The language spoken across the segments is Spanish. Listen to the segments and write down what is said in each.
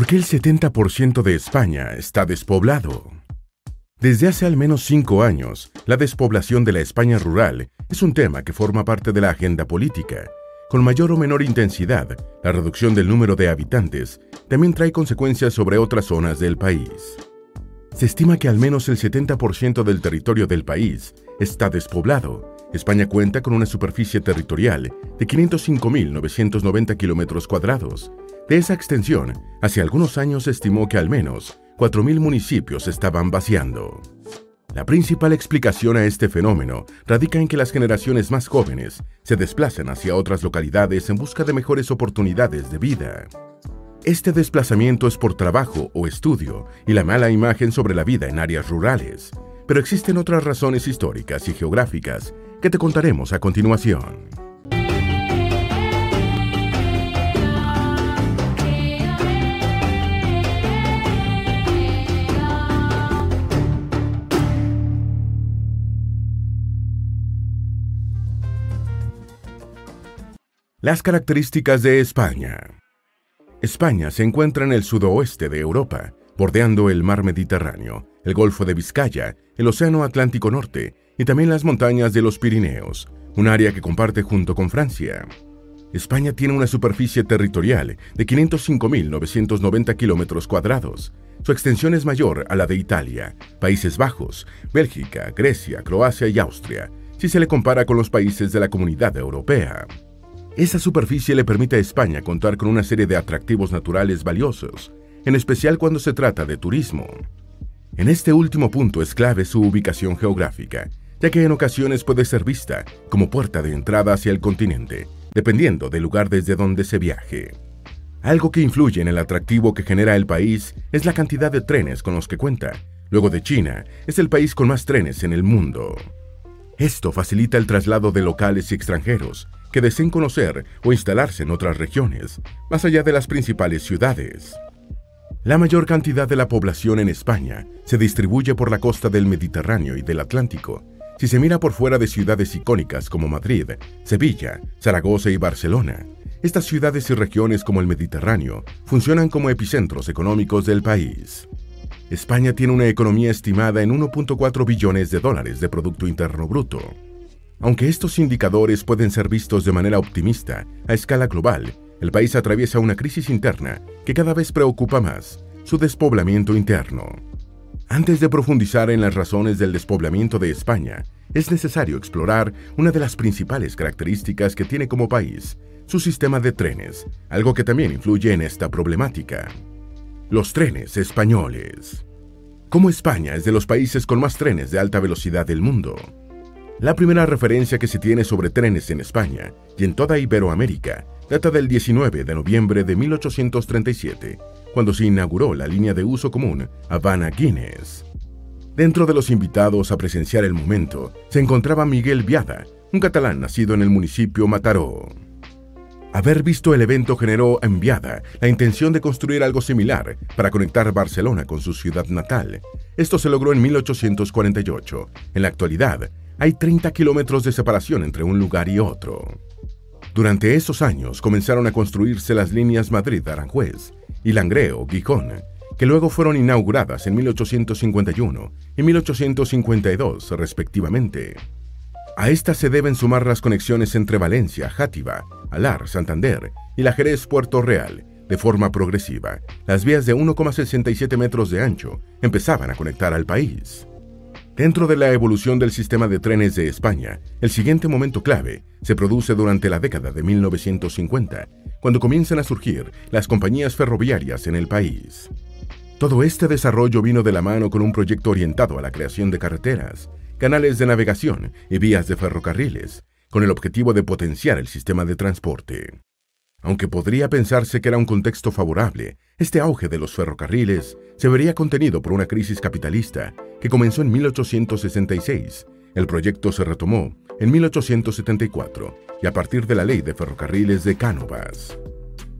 ¿Por qué el 70% de España está despoblado? Desde hace al menos cinco años, la despoblación de la España rural es un tema que forma parte de la agenda política. Con mayor o menor intensidad, la reducción del número de habitantes también trae consecuencias sobre otras zonas del país. Se estima que al menos el 70% del territorio del país está despoblado. España cuenta con una superficie territorial de 505.990 kilómetros cuadrados. De esa extensión, hace algunos años se estimó que al menos 4.000 municipios estaban vaciando. La principal explicación a este fenómeno radica en que las generaciones más jóvenes se desplazan hacia otras localidades en busca de mejores oportunidades de vida. Este desplazamiento es por trabajo o estudio y la mala imagen sobre la vida en áreas rurales, pero existen otras razones históricas y geográficas que te contaremos a continuación. Las características de España. España se encuentra en el sudoeste de Europa, bordeando el mar Mediterráneo, el Golfo de Vizcaya, el Océano Atlántico Norte y también las montañas de los Pirineos, un área que comparte junto con Francia. España tiene una superficie territorial de 505.990 kilómetros cuadrados. Su extensión es mayor a la de Italia, Países Bajos, Bélgica, Grecia, Croacia y Austria, si se le compara con los países de la Comunidad Europea. Esa superficie le permite a España contar con una serie de atractivos naturales valiosos, en especial cuando se trata de turismo. En este último punto es clave su ubicación geográfica, ya que en ocasiones puede ser vista como puerta de entrada hacia el continente, dependiendo del lugar desde donde se viaje. Algo que influye en el atractivo que genera el país es la cantidad de trenes con los que cuenta. Luego de China, es el país con más trenes en el mundo. Esto facilita el traslado de locales y extranjeros, que deseen conocer o instalarse en otras regiones, más allá de las principales ciudades. La mayor cantidad de la población en España se distribuye por la costa del Mediterráneo y del Atlántico. Si se mira por fuera de ciudades icónicas como Madrid, Sevilla, Zaragoza y Barcelona, estas ciudades y regiones como el Mediterráneo funcionan como epicentros económicos del país. España tiene una economía estimada en 1.4 billones de dólares de Producto Interno Bruto, aunque estos indicadores pueden ser vistos de manera optimista a escala global, el país atraviesa una crisis interna que cada vez preocupa más, su despoblamiento interno. Antes de profundizar en las razones del despoblamiento de España, es necesario explorar una de las principales características que tiene como país, su sistema de trenes, algo que también influye en esta problemática. Los trenes españoles. Como España es de los países con más trenes de alta velocidad del mundo, la primera referencia que se tiene sobre trenes en España y en toda Iberoamérica data del 19 de noviembre de 1837, cuando se inauguró la línea de uso común Habana-Guinness. Dentro de los invitados a presenciar el momento se encontraba Miguel Viada, un catalán nacido en el municipio Mataró. Haber visto el evento generó en Viada la intención de construir algo similar para conectar Barcelona con su ciudad natal. Esto se logró en 1848. En la actualidad, hay 30 kilómetros de separación entre un lugar y otro. Durante esos años comenzaron a construirse las líneas Madrid-Aranjuez y Langreo-Gijón, que luego fueron inauguradas en 1851 y 1852 respectivamente. A estas se deben sumar las conexiones entre Valencia, Játiva, Alar, Santander y la Jerez-Puerto Real, de forma progresiva. Las vías de 1,67 metros de ancho empezaban a conectar al país. Dentro de la evolución del sistema de trenes de España, el siguiente momento clave se produce durante la década de 1950, cuando comienzan a surgir las compañías ferroviarias en el país. Todo este desarrollo vino de la mano con un proyecto orientado a la creación de carreteras, canales de navegación y vías de ferrocarriles, con el objetivo de potenciar el sistema de transporte. Aunque podría pensarse que era un contexto favorable, este auge de los ferrocarriles se vería contenido por una crisis capitalista que comenzó en 1866. El proyecto se retomó en 1874 y a partir de la ley de ferrocarriles de Cánovas.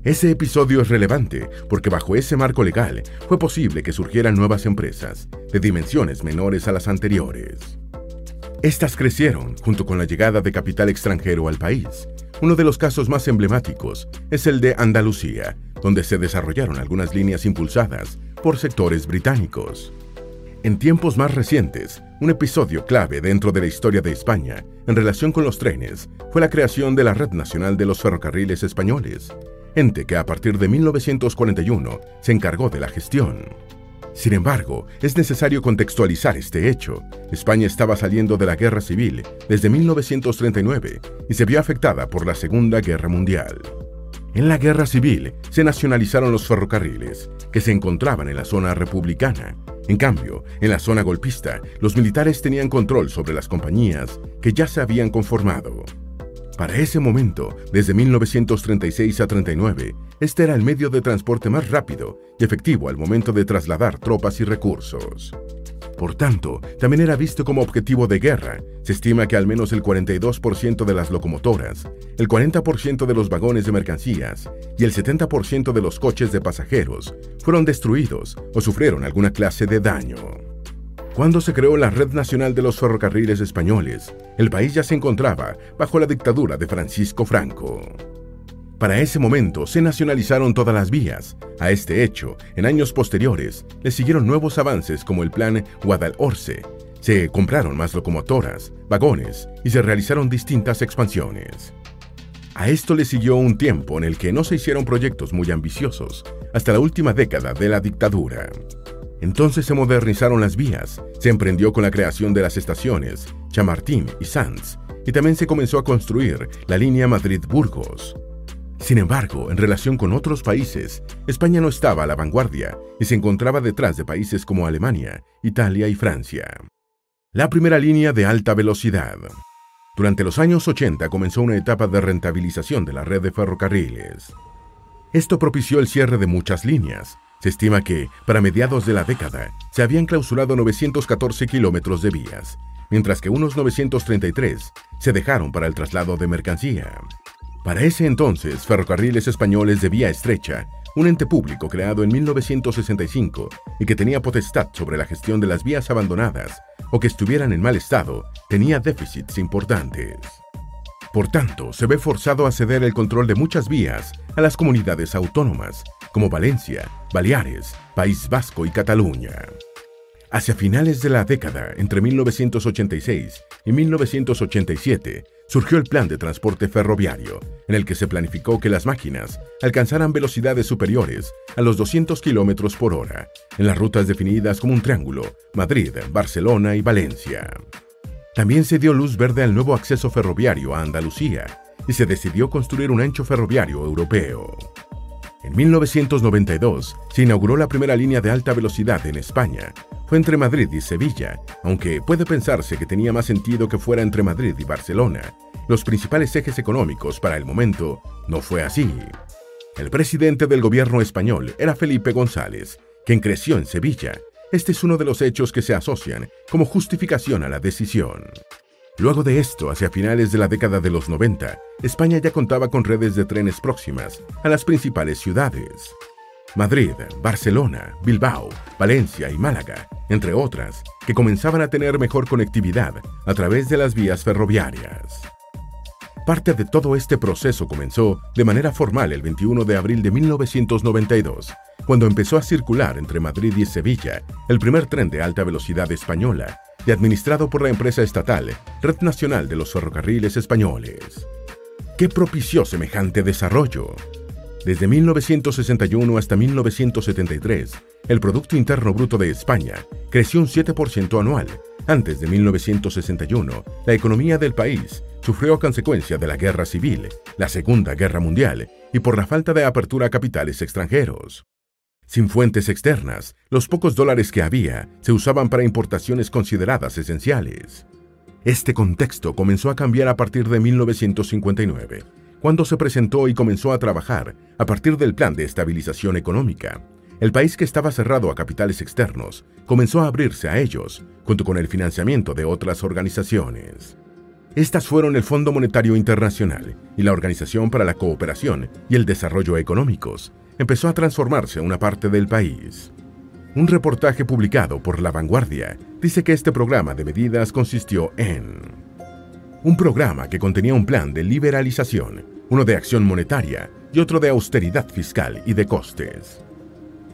Ese episodio es relevante porque bajo ese marco legal fue posible que surgieran nuevas empresas de dimensiones menores a las anteriores. Estas crecieron junto con la llegada de capital extranjero al país, uno de los casos más emblemáticos es el de Andalucía, donde se desarrollaron algunas líneas impulsadas por sectores británicos. En tiempos más recientes, un episodio clave dentro de la historia de España en relación con los trenes fue la creación de la Red Nacional de los Ferrocarriles Españoles, ente que a partir de 1941 se encargó de la gestión. Sin embargo, es necesario contextualizar este hecho. España estaba saliendo de la guerra civil desde 1939 y se vio afectada por la Segunda Guerra Mundial. En la guerra civil se nacionalizaron los ferrocarriles, que se encontraban en la zona republicana. En cambio, en la zona golpista, los militares tenían control sobre las compañías que ya se habían conformado. Para ese momento, desde 1936 a 39, este era el medio de transporte más rápido y efectivo al momento de trasladar tropas y recursos. Por tanto, también era visto como objetivo de guerra. Se estima que al menos el 42% de las locomotoras, el 40% de los vagones de mercancías y el 70% de los coches de pasajeros fueron destruidos o sufrieron alguna clase de daño. Cuando se creó la Red Nacional de los Ferrocarriles Españoles, el país ya se encontraba bajo la dictadura de Francisco Franco. Para ese momento se nacionalizaron todas las vías. A este hecho, en años posteriores, le siguieron nuevos avances como el Plan Guadalhorce. Se compraron más locomotoras, vagones y se realizaron distintas expansiones. A esto le siguió un tiempo en el que no se hicieron proyectos muy ambiciosos, hasta la última década de la dictadura. Entonces se modernizaron las vías, se emprendió con la creación de las estaciones Chamartín y Sanz, y también se comenzó a construir la línea Madrid-Burgos. Sin embargo, en relación con otros países, España no estaba a la vanguardia y se encontraba detrás de países como Alemania, Italia y Francia. La primera línea de alta velocidad. Durante los años 80 comenzó una etapa de rentabilización de la red de ferrocarriles. Esto propició el cierre de muchas líneas. Se estima que, para mediados de la década, se habían clausurado 914 kilómetros de vías, mientras que unos 933 se dejaron para el traslado de mercancía. Para ese entonces, Ferrocarriles Españoles de Vía Estrecha, un ente público creado en 1965 y que tenía potestad sobre la gestión de las vías abandonadas o que estuvieran en mal estado, tenía déficits importantes. Por tanto, se ve forzado a ceder el control de muchas vías a las comunidades autónomas, como Valencia, Baleares, País Vasco y Cataluña. Hacia finales de la década, entre 1986 y 1987, surgió el Plan de Transporte Ferroviario, en el que se planificó que las máquinas alcanzaran velocidades superiores a los 200 km por hora, en las rutas definidas como un triángulo, Madrid, Barcelona y Valencia. También se dio luz verde al nuevo acceso ferroviario a Andalucía y se decidió construir un ancho ferroviario europeo. En 1992 se inauguró la primera línea de alta velocidad en España. Fue entre Madrid y Sevilla, aunque puede pensarse que tenía más sentido que fuera entre Madrid y Barcelona. Los principales ejes económicos para el momento no fue así. El presidente del gobierno español era Felipe González, quien creció en Sevilla. Este es uno de los hechos que se asocian como justificación a la decisión. Luego de esto, hacia finales de la década de los 90, España ya contaba con redes de trenes próximas a las principales ciudades. Madrid, Barcelona, Bilbao, Valencia y Málaga, entre otras, que comenzaban a tener mejor conectividad a través de las vías ferroviarias. Parte de todo este proceso comenzó de manera formal el 21 de abril de 1992, cuando empezó a circular entre Madrid y Sevilla el primer tren de alta velocidad española y administrado por la empresa estatal Red Nacional de los Ferrocarriles Españoles. ¿Qué propició semejante desarrollo? Desde 1961 hasta 1973, el Producto Interno Bruto de España creció un 7% anual. Antes de 1961, la economía del país sufrió a consecuencia de la Guerra Civil, la Segunda Guerra Mundial y por la falta de apertura a capitales extranjeros. Sin fuentes externas, los pocos dólares que había se usaban para importaciones consideradas esenciales. Este contexto comenzó a cambiar a partir de 1959, cuando se presentó y comenzó a trabajar a partir del Plan de Estabilización Económica. El país que estaba cerrado a capitales externos comenzó a abrirse a ellos, junto con el financiamiento de otras organizaciones. Estas fueron el Fondo Monetario Internacional y la Organización para la Cooperación y el Desarrollo Económicos, empezó a transformarse una parte del país. Un reportaje publicado por La Vanguardia dice que este programa de medidas consistió en un programa que contenía un plan de liberalización, uno de acción monetaria, y otro de austeridad fiscal y de costes.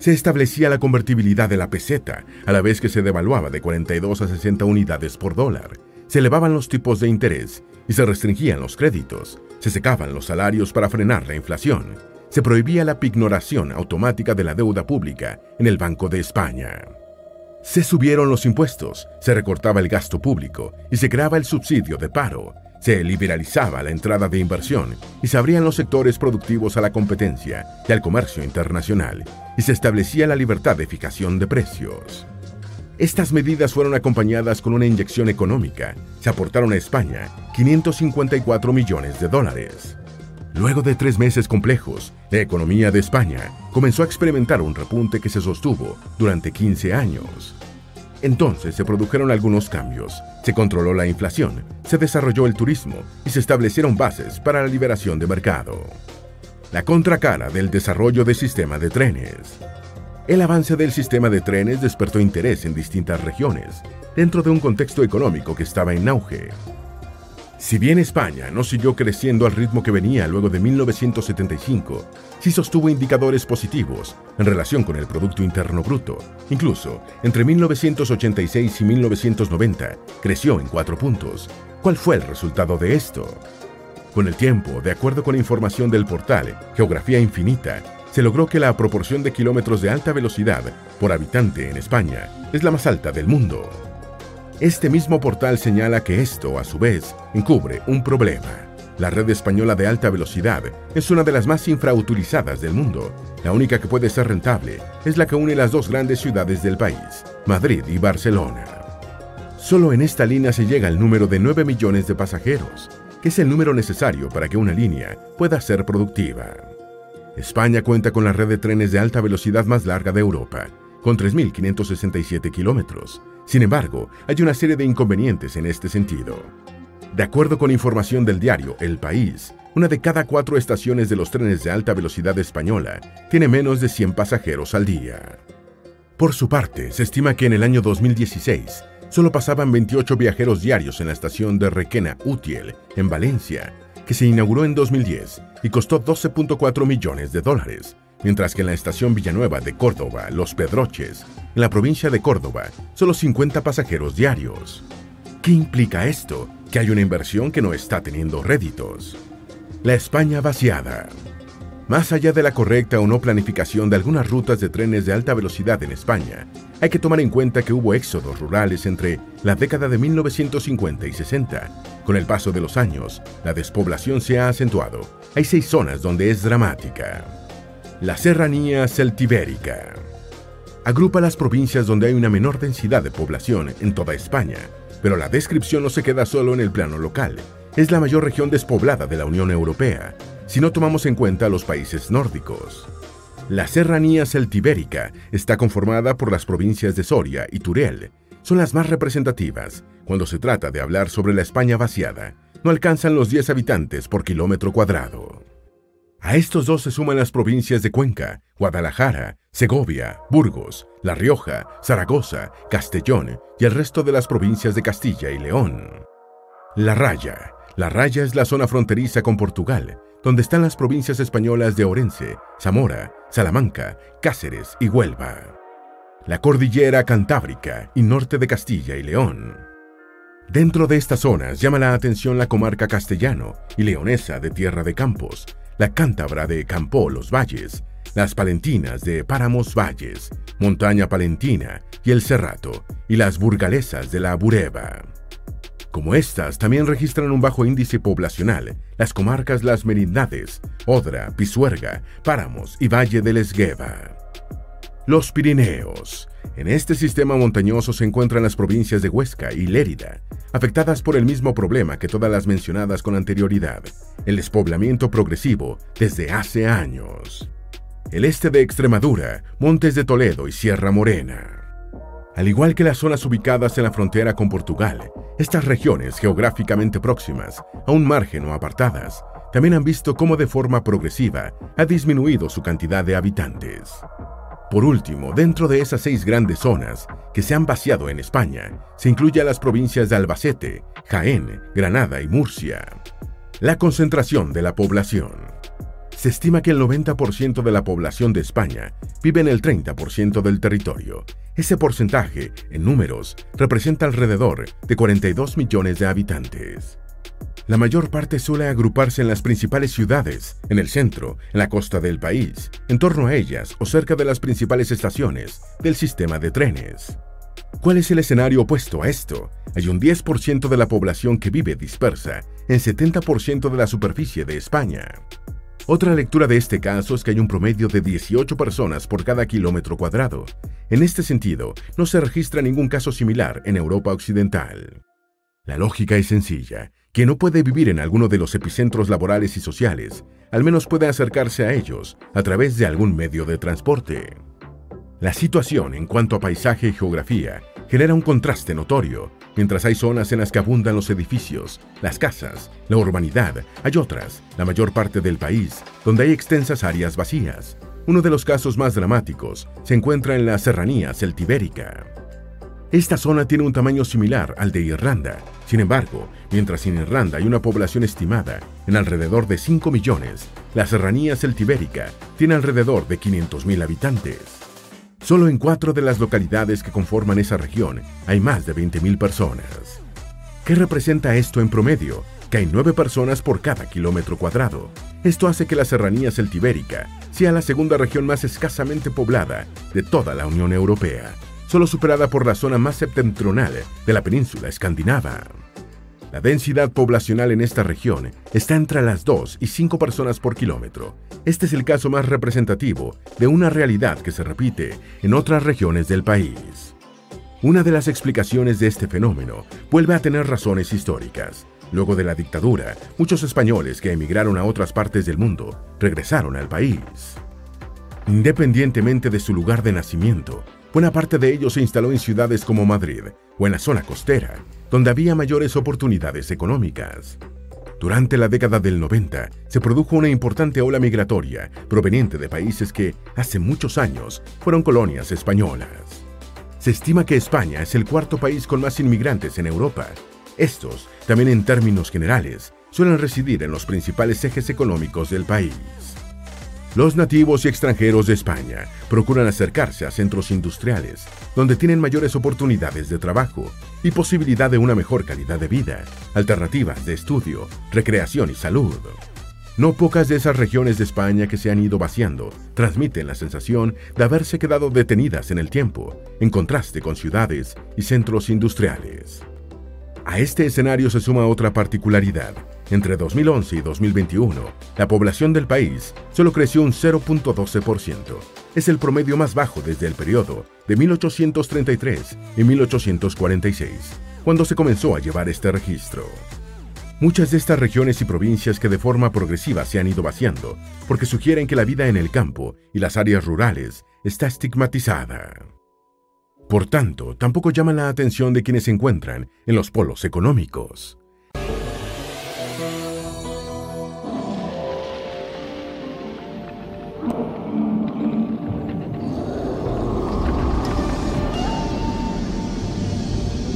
Se establecía la convertibilidad de la peseta, a la vez que se devaluaba de 42 a 60 unidades por dólar. Se elevaban los tipos de interés y se restringían los créditos. Se secaban los salarios para frenar la inflación. Se prohibía la pignoración automática de la deuda pública en el Banco de España. Se subieron los impuestos, se recortaba el gasto público y se creaba el subsidio de paro. Se liberalizaba la entrada de inversión y se abrían los sectores productivos a la competencia y al comercio internacional y se establecía la libertad de fijación de precios. Estas medidas fueron acompañadas con una inyección económica. Se aportaron a España 554 millones de dólares. Luego de tres meses complejos, la economía de España comenzó a experimentar un repunte que se sostuvo durante 15 años. Entonces se produjeron algunos cambios, se controló la inflación, se desarrolló el turismo y se establecieron bases para la liberación de mercado. La contracara del desarrollo del sistema de trenes. El avance del sistema de trenes despertó interés en distintas regiones, dentro de un contexto económico que estaba en auge. Si bien España no siguió creciendo al ritmo que venía luego de 1975, sí sostuvo indicadores positivos en relación con el Producto Interno Bruto. Incluso, entre 1986 y 1990, creció en cuatro puntos. ¿Cuál fue el resultado de esto? Con el tiempo, de acuerdo con información del portal Geografía Infinita, se logró que la proporción de kilómetros de alta velocidad por habitante en España es la más alta del mundo. Este mismo portal señala que esto, a su vez, encubre un problema. La red española de alta velocidad es una de las más infrautilizadas del mundo. La única que puede ser rentable es la que une las dos grandes ciudades del país, Madrid y Barcelona. Solo en esta línea se llega al número de 9 millones de pasajeros, que es el número necesario para que una línea pueda ser productiva. España cuenta con la red de trenes de alta velocidad más larga de Europa, con 3.567 kilómetros. Sin embargo, hay una serie de inconvenientes en este sentido. De acuerdo con información del diario El País, una de cada cuatro estaciones de los trenes de alta velocidad española tiene menos de 100 pasajeros al día. Por su parte, se estima que en el año 2016 solo pasaban 28 viajeros diarios en la estación de Requena Utiel, en Valencia, que se inauguró en 2010 y costó 12.4 millones de dólares, mientras que en la estación Villanueva de Córdoba, Los Pedroches, en la provincia de Córdoba, solo 50 pasajeros diarios. ¿Qué implica esto? Que hay una inversión que no está teniendo réditos. La España vaciada. Más allá de la correcta o no planificación de algunas rutas de trenes de alta velocidad en España, hay que tomar en cuenta que hubo éxodos rurales entre la década de 1950 y 60. Con el paso de los años, la despoblación se ha acentuado. Hay seis zonas donde es dramática. La Serranía Celtibérica. Agrupa las provincias donde hay una menor densidad de población en toda España, pero la descripción no se queda solo en el plano local. Es la mayor región despoblada de la Unión Europea, si no tomamos en cuenta los países nórdicos. La Serranía Celtibérica está conformada por las provincias de Soria y Turel. Son las más representativas. Cuando se trata de hablar sobre la España vaciada, no alcanzan los 10 habitantes por kilómetro cuadrado. A estos dos se suman las provincias de Cuenca, Guadalajara, Segovia, Burgos, La Rioja, Zaragoza, Castellón y el resto de las provincias de Castilla y León. La Raya. La Raya es la zona fronteriza con Portugal, donde están las provincias españolas de Orense, Zamora, Salamanca, Cáceres y Huelva. La cordillera Cantábrica y norte de Castilla y León. Dentro de estas zonas llama la atención la comarca castellano y leonesa de Tierra de Campos, la cántabra de Campó Los Valles, las palentinas de Páramos Valles, Montaña Palentina y el Cerrato, y las burgalesas de la Bureba. Como estas, también registran un bajo índice poblacional las comarcas Las Merindades, Odra, Pisuerga, Páramos y Valle del Esgueva. Los Pirineos. En este sistema montañoso se encuentran las provincias de Huesca y Lérida, afectadas por el mismo problema que todas las mencionadas con anterioridad, el despoblamiento progresivo desde hace años. El este de Extremadura, Montes de Toledo y Sierra Morena. Al igual que las zonas ubicadas en la frontera con Portugal, estas regiones geográficamente próximas, a un margen o apartadas, también han visto cómo de forma progresiva ha disminuido su cantidad de habitantes. Por último, dentro de esas seis grandes zonas que se han vaciado en España, se incluye a las provincias de Albacete, Jaén, Granada y Murcia. La concentración de la población. Se estima que el 90% de la población de España vive en el 30% del territorio. Ese porcentaje, en números, representa alrededor de 42 millones de habitantes. La mayor parte suele agruparse en las principales ciudades, en el centro, en la costa del país, en torno a ellas o cerca de las principales estaciones del sistema de trenes. ¿Cuál es el escenario opuesto a esto? Hay un 10% de la población que vive dispersa en 70% de la superficie de España. Otra lectura de este caso es que hay un promedio de 18 personas por cada kilómetro cuadrado. En este sentido, no se registra ningún caso similar en Europa Occidental. La lógica es sencilla. Quien no puede vivir en alguno de los epicentros laborales y sociales, al menos puede acercarse a ellos a través de algún medio de transporte. La situación en cuanto a paisaje y geografía genera un contraste notorio. Mientras hay zonas en las que abundan los edificios, las casas, la urbanidad, hay otras, la mayor parte del país, donde hay extensas áreas vacías. Uno de los casos más dramáticos se encuentra en la serranía celtibérica. Esta zona tiene un tamaño similar al de Irlanda. Sin embargo, mientras en Irlanda hay una población estimada en alrededor de 5 millones, la serranía celtibérica tiene alrededor de 500.000 habitantes. Solo en cuatro de las localidades que conforman esa región hay más de 20.000 personas. ¿Qué representa esto en promedio? Que hay 9 personas por cada kilómetro cuadrado. Esto hace que la serranía celtibérica sea la segunda región más escasamente poblada de toda la Unión Europea solo superada por la zona más septentrional de la península escandinava. La densidad poblacional en esta región está entre las 2 y 5 personas por kilómetro. Este es el caso más representativo de una realidad que se repite en otras regiones del país. Una de las explicaciones de este fenómeno vuelve a tener razones históricas. Luego de la dictadura, muchos españoles que emigraron a otras partes del mundo regresaron al país. Independientemente de su lugar de nacimiento, Buena parte de ellos se instaló en ciudades como Madrid o en la zona costera, donde había mayores oportunidades económicas. Durante la década del 90 se produjo una importante ola migratoria proveniente de países que, hace muchos años, fueron colonias españolas. Se estima que España es el cuarto país con más inmigrantes en Europa. Estos, también en términos generales, suelen residir en los principales ejes económicos del país. Los nativos y extranjeros de España procuran acercarse a centros industriales, donde tienen mayores oportunidades de trabajo y posibilidad de una mejor calidad de vida, alternativas de estudio, recreación y salud. No pocas de esas regiones de España que se han ido vaciando transmiten la sensación de haberse quedado detenidas en el tiempo, en contraste con ciudades y centros industriales. A este escenario se suma otra particularidad, entre 2011 y 2021, la población del país solo creció un 0.12%. Es el promedio más bajo desde el periodo de 1833 y 1846, cuando se comenzó a llevar este registro. Muchas de estas regiones y provincias que de forma progresiva se han ido vaciando, porque sugieren que la vida en el campo y las áreas rurales está estigmatizada. Por tanto, tampoco llaman la atención de quienes se encuentran en los polos económicos.